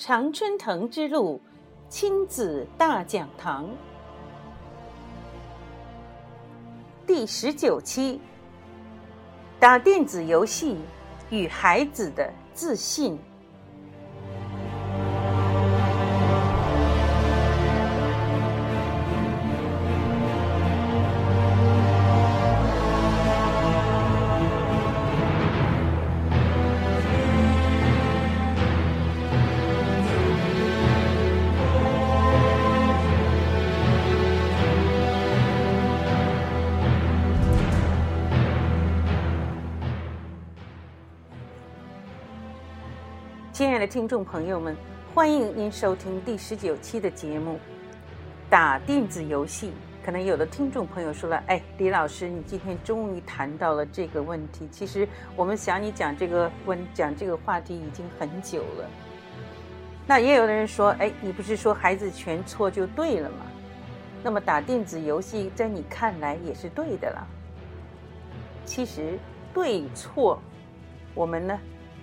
常春藤之路亲子大讲堂第十九期：打电子游戏与孩子的自信。的听众朋友们，欢迎您收听第十九期的节目《打电子游戏》。可能有的听众朋友说了：“哎，李老师，你今天终于谈到了这个问题。其实我们想你讲这个问讲这个话题已经很久了。”那也有的人说：“哎，你不是说孩子全错就对了吗？那么打电子游戏在你看来也是对的了。”其实对错，我们呢？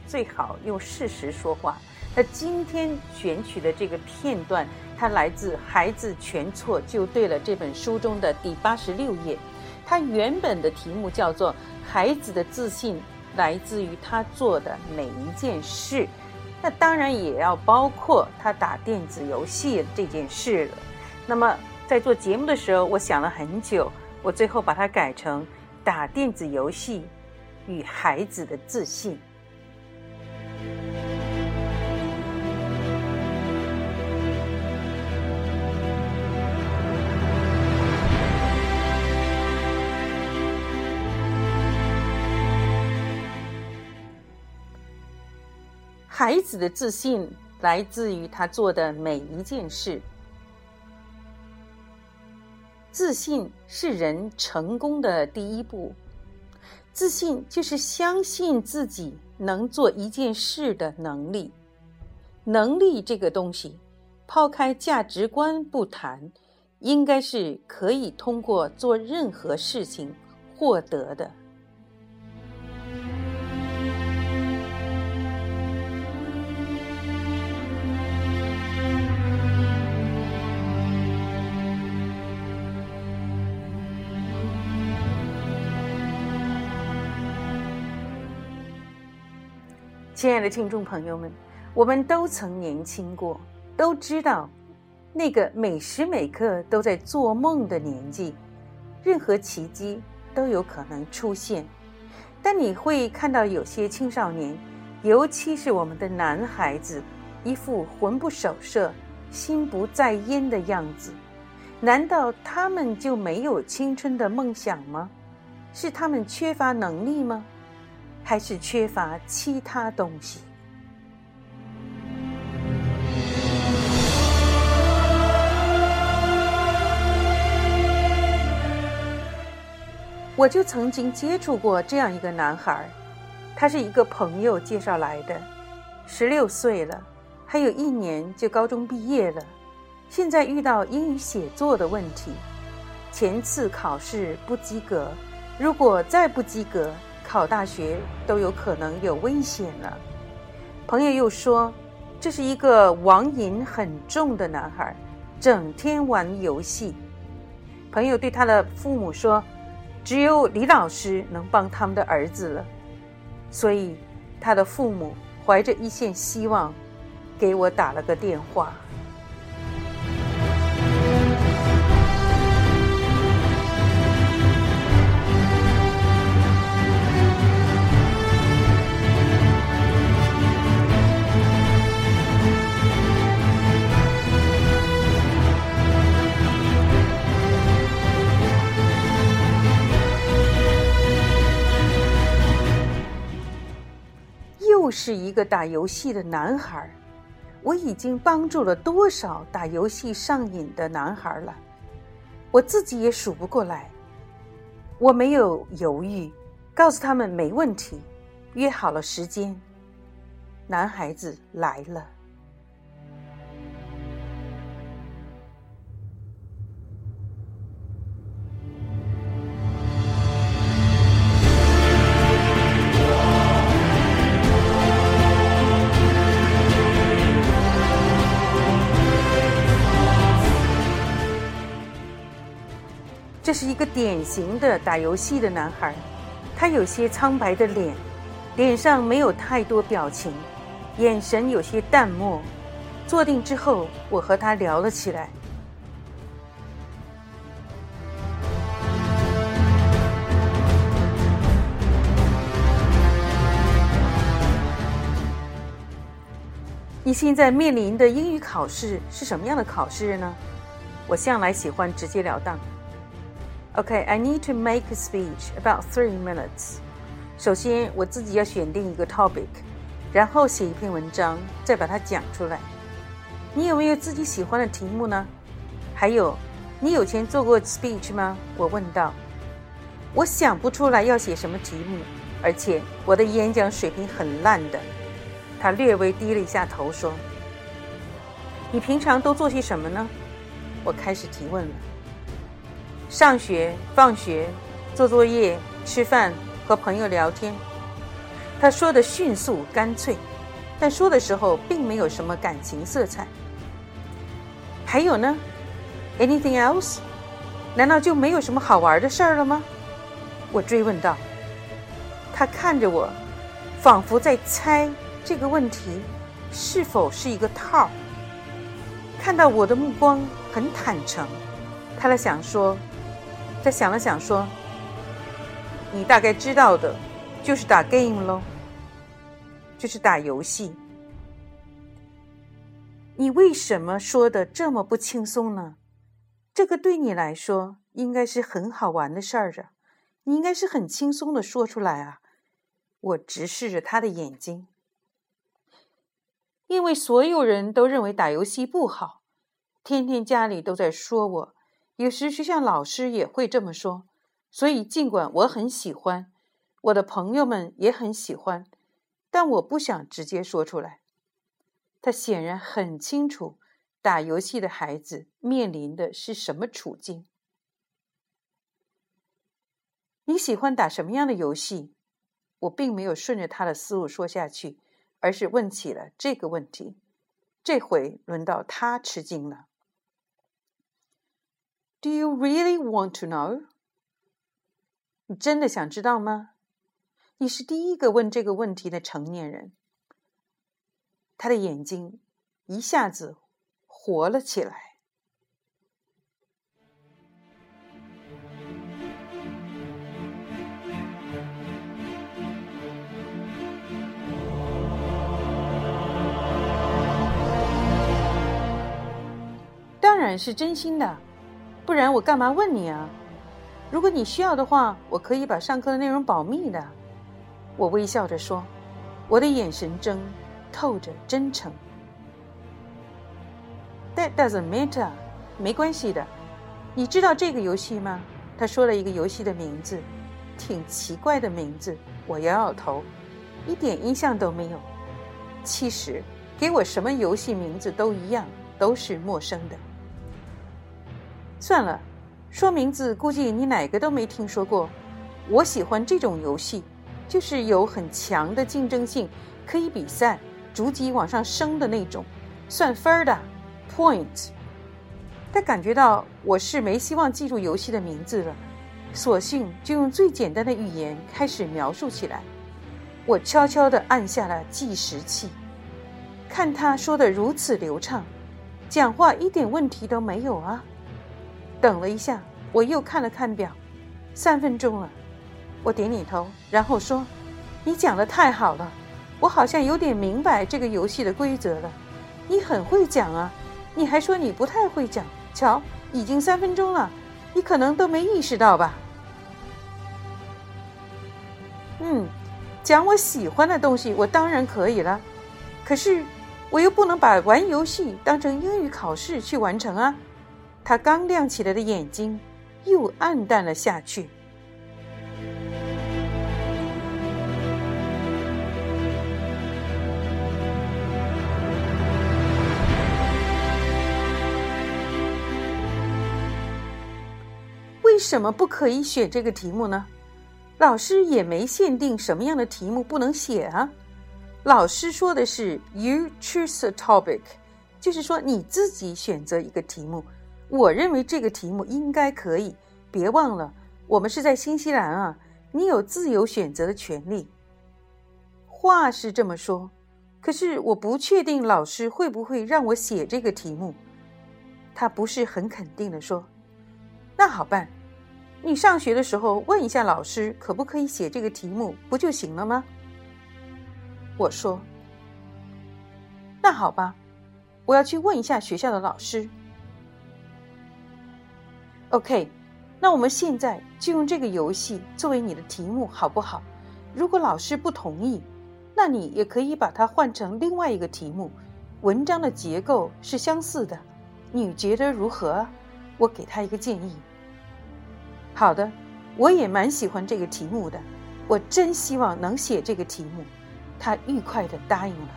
最好用事实说话。那今天选取的这个片段，它来自《孩子全错就对了》这本书中的第八十六页。它原本的题目叫做《孩子的自信来自于他做的每一件事》，那当然也要包括他打电子游戏这件事了。那么在做节目的时候，我想了很久，我最后把它改成“打电子游戏与孩子的自信”。孩子的自信来自于他做的每一件事。自信是人成功的第一步。自信就是相信自己能做一件事的能力。能力这个东西，抛开价值观不谈，应该是可以通过做任何事情获得的。亲爱的听众朋友们，我们都曾年轻过，都知道那个每时每刻都在做梦的年纪，任何奇迹都有可能出现。但你会看到有些青少年，尤其是我们的男孩子，一副魂不守舍、心不在焉的样子。难道他们就没有青春的梦想吗？是他们缺乏能力吗？还是缺乏其他东西。我就曾经接触过这样一个男孩，他是一个朋友介绍来的，十六岁了，还有一年就高中毕业了，现在遇到英语写作的问题，前次考试不及格，如果再不及格。考大学都有可能有危险了。朋友又说，这是一个网瘾很重的男孩，整天玩游戏。朋友对他的父母说：“只有李老师能帮他们的儿子了。”所以，他的父母怀着一线希望，给我打了个电话。是一个打游戏的男孩，我已经帮助了多少打游戏上瘾的男孩了？我自己也数不过来。我没有犹豫，告诉他们没问题，约好了时间。男孩子来了。这是一个典型的打游戏的男孩，他有些苍白的脸，脸上没有太多表情，眼神有些淡漠。坐定之后，我和他聊了起来。你现在面临的英语考试是什么样的考试呢？我向来喜欢直截了当。Okay, I need to make a speech about three minutes. 首先，我自己要选定一个 topic，然后写一篇文章，再把它讲出来。你有没有自己喜欢的题目呢？还有，你有前做过 speech 吗？我问道。我想不出来要写什么题目，而且我的演讲水平很烂的。他略微低了一下头，说：“你平常都做些什么呢？”我开始提问了。上学、放学、做作业、吃饭、和朋友聊天。他说的迅速干脆，但说的时候并没有什么感情色彩。还有呢？Anything else？难道就没有什么好玩的事儿了吗？我追问道。他看着我，仿佛在猜。这个问题是否是一个套儿？看到我的目光很坦诚，他在想说，他想了想说：“你大概知道的，就是打 game 喽，就是打游戏。你为什么说的这么不轻松呢？这个对你来说应该是很好玩的事儿啊，你应该是很轻松的说出来啊。”我直视着他的眼睛。因为所有人都认为打游戏不好，天天家里都在说我，有时学校老师也会这么说。所以尽管我很喜欢，我的朋友们也很喜欢，但我不想直接说出来。他显然很清楚打游戏的孩子面临的是什么处境。你喜欢打什么样的游戏？我并没有顺着他的思路说下去。而是问起了这个问题，这回轮到他吃惊了。Do you really want to know？你真的想知道吗？你是第一个问这个问题的成年人。他的眼睛一下子活了起来。当然是真心的，不然我干嘛问你啊？如果你需要的话，我可以把上课的内容保密的。我微笑着说，我的眼神中透着真诚。That doesn't matter，没关系的。你知道这个游戏吗？他说了一个游戏的名字，挺奇怪的名字。我摇摇头，一点印象都没有。其实，给我什么游戏名字都一样，都是陌生的。算了，说名字估计你哪个都没听说过。我喜欢这种游戏，就是有很强的竞争性，可以比赛，逐级往上升的那种，算分的，point。他感觉到我是没希望记住游戏的名字了，索性就用最简单的语言开始描述起来。我悄悄地按下了计时器，看他说的如此流畅，讲话一点问题都没有啊。等了一下，我又看了看表，三分钟了。我点点头，然后说：“你讲的太好了，我好像有点明白这个游戏的规则了。你很会讲啊，你还说你不太会讲。瞧，已经三分钟了，你可能都没意识到吧？”嗯，讲我喜欢的东西，我当然可以了。可是，我又不能把玩游戏当成英语考试去完成啊。他刚亮起来的眼睛又暗淡了下去。为什么不可以选这个题目呢？老师也没限定什么样的题目不能写啊。老师说的是 “you choose a topic”，就是说你自己选择一个题目。我认为这个题目应该可以，别忘了，我们是在新西兰啊，你有自由选择的权利。话是这么说，可是我不确定老师会不会让我写这个题目。他不是很肯定的说：“那好办，你上学的时候问一下老师，可不可以写这个题目，不就行了吗？”我说：“那好吧，我要去问一下学校的老师。” OK，那我们现在就用这个游戏作为你的题目，好不好？如果老师不同意，那你也可以把它换成另外一个题目。文章的结构是相似的。你觉得如何？我给他一个建议。好的，我也蛮喜欢这个题目的，我真希望能写这个题目。他愉快的答应了。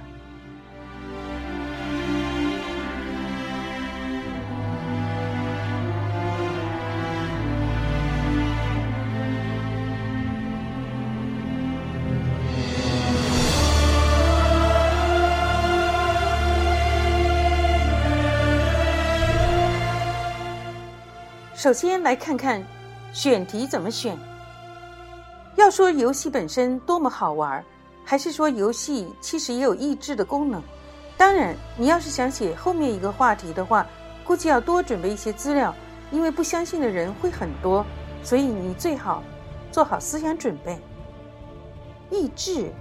首先来看看选题怎么选。要说游戏本身多么好玩，还是说游戏其实也有益智的功能？当然，你要是想写后面一个话题的话，估计要多准备一些资料，因为不相信的人会很多，所以你最好做好思想准备。益智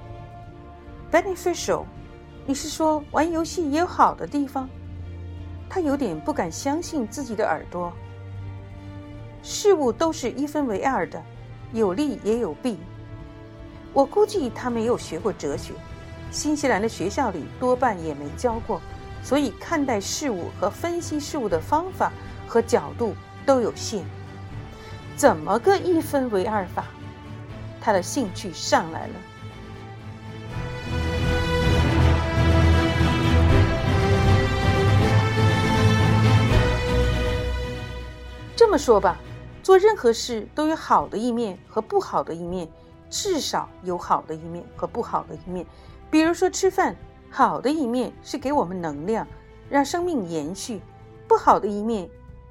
，beneficial，你是说玩游戏也有好的地方？他有点不敢相信自己的耳朵。事物都是一分为二的，有利也有弊。我估计他没有学过哲学，新西兰的学校里多半也没教过，所以看待事物和分析事物的方法和角度都有限。怎么个一分为二法？他的兴趣上来了。这么说吧。做任何事都有好的一面和不好的一面，至少有好的一面和不好的一面。比如说吃饭，好的一面是给我们能量，让生命延续；不好的一面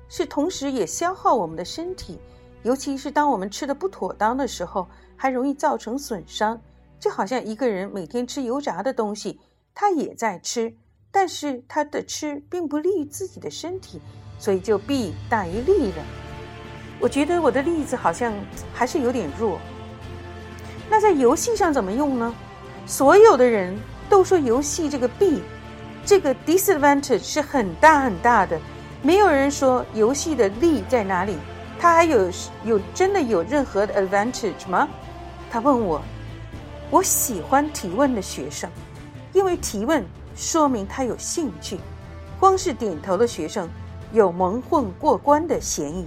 是同时也消耗我们的身体，尤其是当我们吃的不妥当的时候，还容易造成损伤。就好像一个人每天吃油炸的东西，他也在吃，但是他的吃并不利于自己的身体，所以就弊大于利了。我觉得我的例子好像还是有点弱。那在游戏上怎么用呢？所有的人都说游戏这个弊，这个 disadvantage 是很大很大的，没有人说游戏的利在哪里。他还有有真的有任何的 advantage 吗？他问我，我喜欢提问的学生，因为提问说明他有兴趣。光是点头的学生有蒙混过关的嫌疑。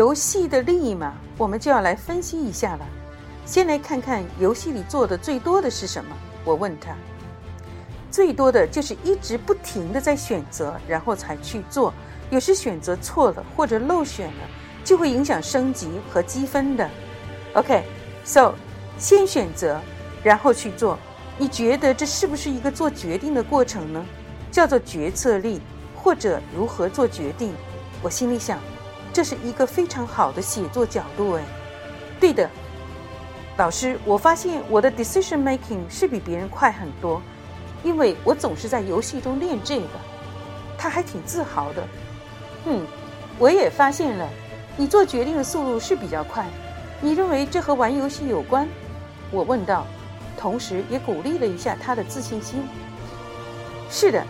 游戏的利益嘛，我们就要来分析一下了。先来看看游戏里做的最多的是什么。我问他，最多的就是一直不停的在选择，然后才去做。有时选择错了或者漏选了，就会影响升级和积分的。OK，so 先选择，然后去做。你觉得这是不是一个做决定的过程呢？叫做决策力，或者如何做决定？我心里想。这是一个非常好的写作角度，哎，对的，老师，我发现我的 decision making 是比别人快很多，因为我总是在游戏中练这个。他还挺自豪的，嗯，我也发现了，你做决定的速度是比较快。你认为这和玩游戏有关？我问道，同时也鼓励了一下他的自信心。是的，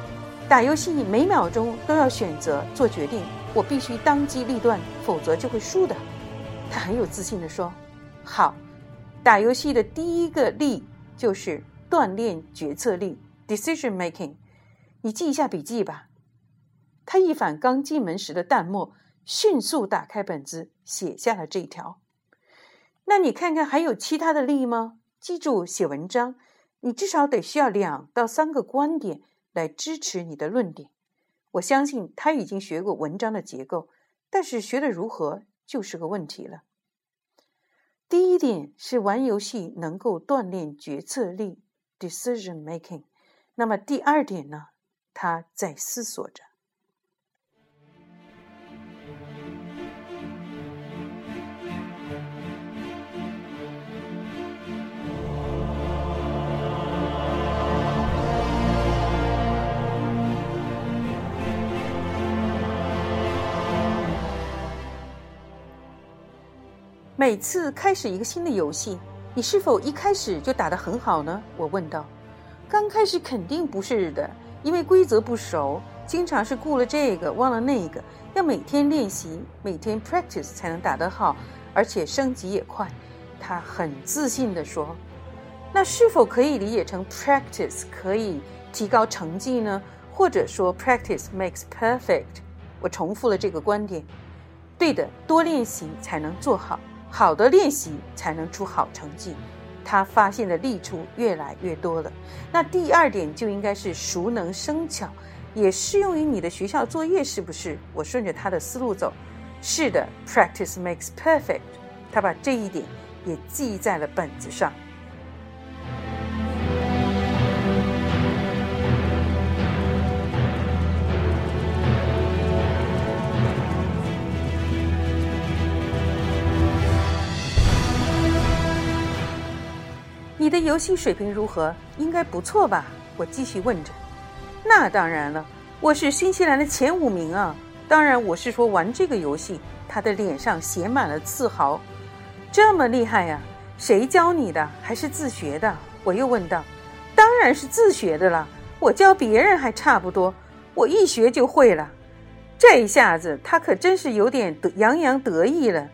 打游戏每秒钟都要选择做决定。我必须当机立断，否则就会输的。他很有自信地说：“好，打游戏的第一个力就是锻炼决策力 （decision making）。你记一下笔记吧。”他一反刚进门时的淡漠，迅速打开本子，写下了这一条。那你看看还有其他的力吗？记住，写文章你至少得需要两到三个观点来支持你的论点。我相信他已经学过文章的结构，但是学的如何就是个问题了。第一点是玩游戏能够锻炼决策力 （decision making）。那么第二点呢？他在思索着。每次开始一个新的游戏，你是否一开始就打得很好呢？我问道。刚开始肯定不是的，因为规则不熟，经常是顾了这个忘了那个，要每天练习，每天 practice 才能打得好，而且升级也快。他很自信地说。那是否可以理解成 practice 可以提高成绩呢？或者说 practice makes perfect？我重复了这个观点。对的，多练习才能做好。好的练习才能出好成绩，他发现的利处越来越多了。那第二点就应该是熟能生巧，也适用于你的学校作业，是不是？我顺着他的思路走，是的，practice makes perfect。他把这一点也记在了本子上。你的游戏水平如何？应该不错吧？我继续问着。那当然了，我是新西兰的前五名啊！当然，我是说玩这个游戏。他的脸上写满了自豪。这么厉害呀？谁教你的？还是自学的？我又问道。当然是自学的了。我教别人还差不多，我一学就会了。这一下子，他可真是有点洋洋得意了。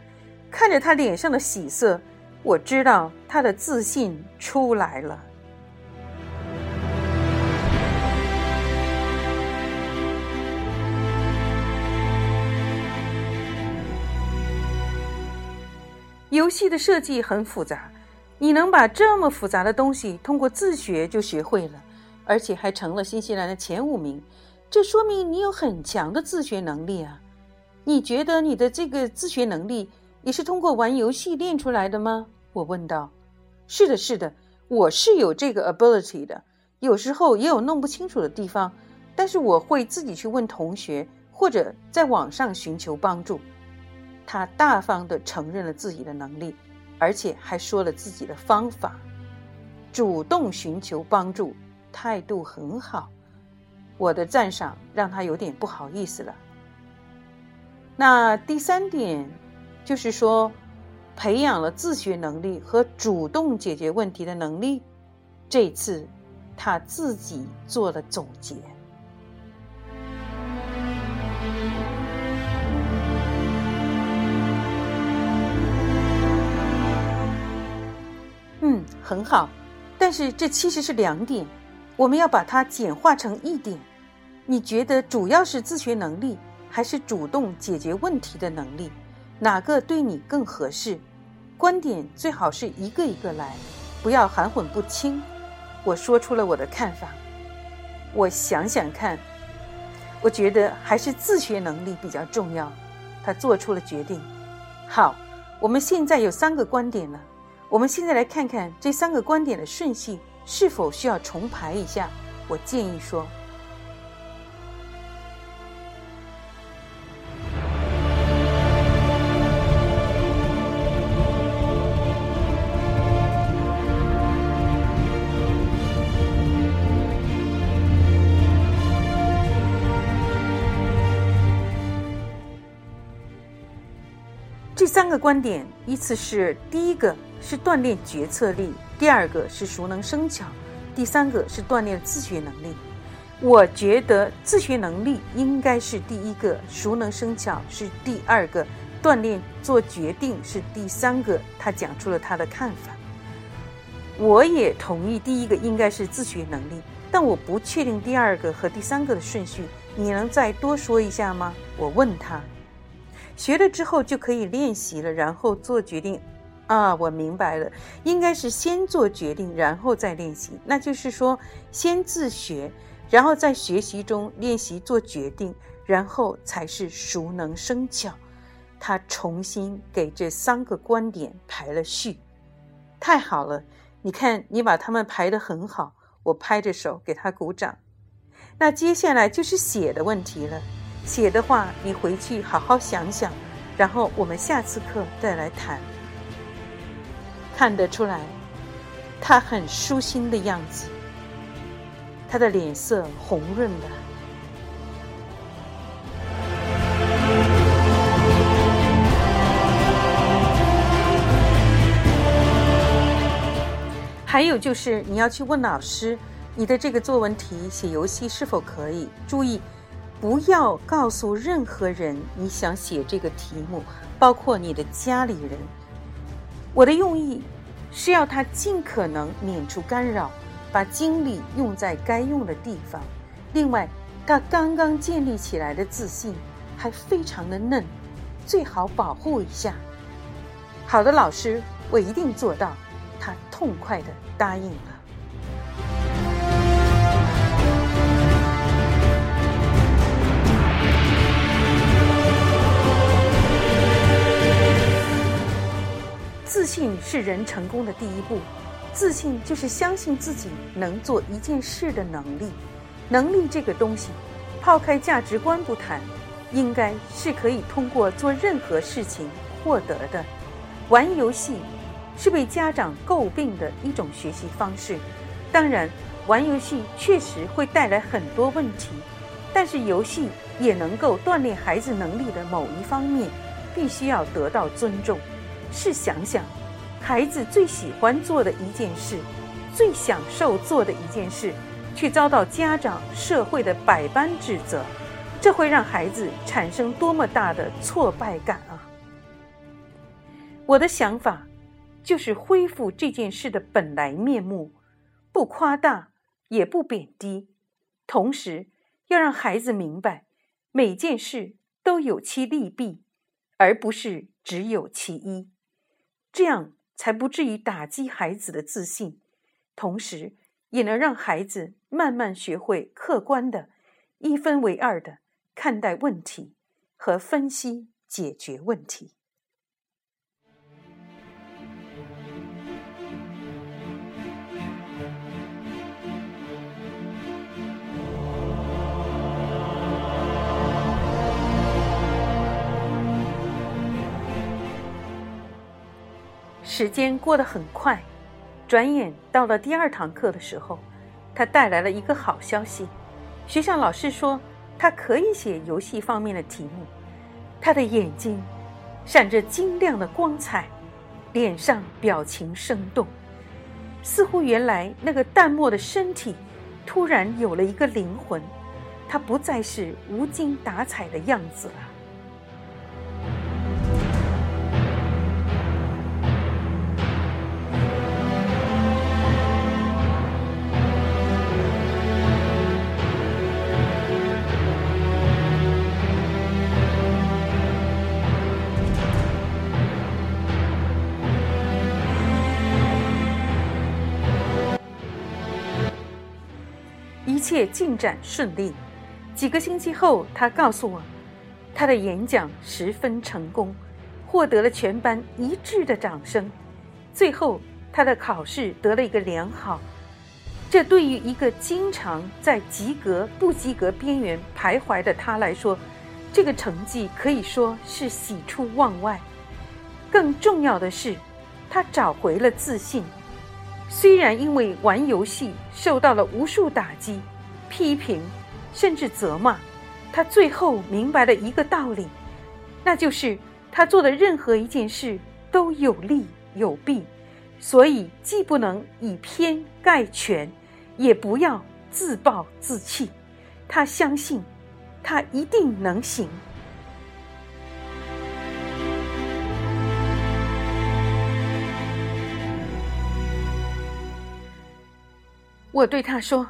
看着他脸上的喜色。我知道他的自信出来了。游戏的设计很复杂，你能把这么复杂的东西通过自学就学会了，而且还成了新西兰的前五名，这说明你有很强的自学能力啊！你觉得你的这个自学能力也是通过玩游戏练出来的吗？我问道：“是的，是的，我是有这个 ability 的。有时候也有弄不清楚的地方，但是我会自己去问同学，或者在网上寻求帮助。”他大方地承认了自己的能力，而且还说了自己的方法，主动寻求帮助，态度很好。我的赞赏让他有点不好意思了。那第三点，就是说。培养了自学能力和主动解决问题的能力。这次，他自己做了总结。嗯，很好。但是这其实是两点，我们要把它简化成一点。你觉得主要是自学能力，还是主动解决问题的能力？哪个对你更合适？观点最好是一个一个来，不要含混不清。我说出了我的看法。我想想看，我觉得还是自学能力比较重要。他做出了决定。好，我们现在有三个观点了。我们现在来看看这三个观点的顺序是否需要重排一下。我建议说。这三个观点依次是：第一个是锻炼决策力，第二个是熟能生巧，第三个是锻炼自学能力。我觉得自学能力应该是第一个，熟能生巧是第二个，锻炼做决定是第三个。他讲出了他的看法，我也同意第一个应该是自学能力，但我不确定第二个和第三个的顺序。你能再多说一下吗？我问他。学了之后就可以练习了，然后做决定。啊，我明白了，应该是先做决定，然后再练习。那就是说，先自学，然后在学习中练习做决定，然后才是熟能生巧。他重新给这三个观点排了序。太好了，你看你把他们排得很好，我拍着手给他鼓掌。那接下来就是写的问题了。写的话，你回去好好想想，然后我们下次课再来谈。看得出来，他很舒心的样子，他的脸色红润的。还有就是，你要去问老师，你的这个作文题写游戏是否可以？注意，不要告诉任何人你想写这个题目，包括你的家里人。我的用意是要他尽可能免除干扰，把精力用在该用的地方。另外，他刚刚建立起来的自信还非常的嫩，最好保护一下。好的，老师，我一定做到。他痛快的答应了。自信是人成功的第一步，自信就是相信自己能做一件事的能力。能力这个东西，抛开价值观不谈，应该是可以通过做任何事情获得的。玩游戏。是被家长诟病的一种学习方式。当然，玩游戏确实会带来很多问题，但是游戏也能够锻炼孩子能力的某一方面，必须要得到尊重。试想想，孩子最喜欢做的一件事，最享受做的一件事，却遭到家长、社会的百般指责，这会让孩子产生多么大的挫败感啊！我的想法。就是恢复这件事的本来面目，不夸大，也不贬低，同时要让孩子明白，每件事都有其利弊，而不是只有其一，这样才不至于打击孩子的自信，同时也能让孩子慢慢学会客观的、一分为二的看待问题和分析解决问题。时间过得很快，转眼到了第二堂课的时候，他带来了一个好消息：学校老师说他可以写游戏方面的题目。他的眼睛闪着晶亮的光彩，脸上表情生动，似乎原来那个淡漠的身体突然有了一个灵魂，他不再是无精打采的样子了。一切进展顺利。几个星期后，他告诉我，他的演讲十分成功，获得了全班一致的掌声。最后，他的考试得了一个良好。这对于一个经常在及格不及格边缘徘徊的他来说，这个成绩可以说是喜出望外。更重要的是，他找回了自信。虽然因为玩游戏受到了无数打击。批评，甚至责骂，他最后明白了一个道理，那就是他做的任何一件事都有利有弊，所以既不能以偏概全，也不要自暴自弃。他相信，他一定能行。我对他说。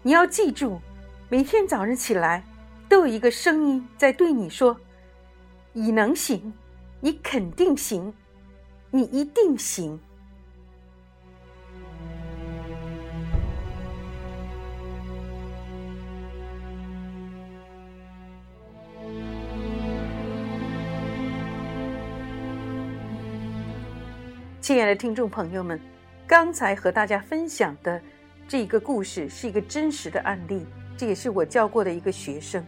你要记住，每天早上起来，都有一个声音在对你说：“你能行，你肯定行，你一定行。”亲爱的听众朋友们，刚才和大家分享的这一个故事是一个真实的案例，这也是我教过的一个学生。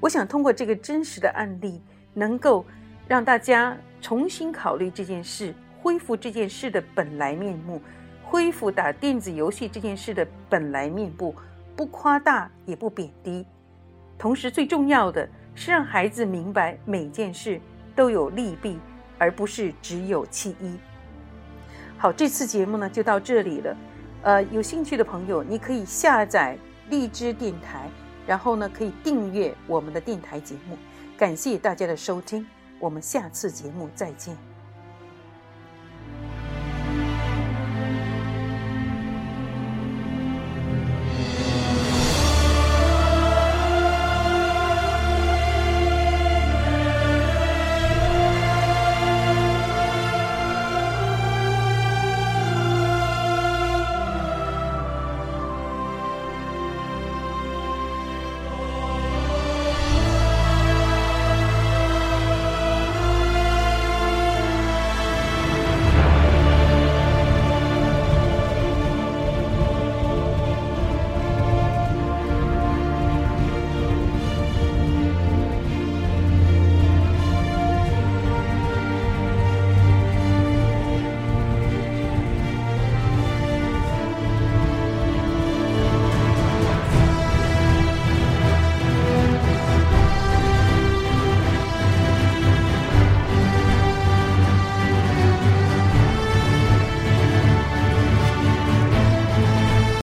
我想通过这个真实的案例，能够让大家重新考虑这件事，恢复这件事的本来面目，恢复打电子游戏这件事的本来面目，不夸大也不贬低。同时，最重要的是让孩子明白每件事都有利弊，而不是只有其一。好，这次节目呢就到这里了。呃，有兴趣的朋友，你可以下载荔枝电台，然后呢可以订阅我们的电台节目。感谢大家的收听，我们下次节目再见。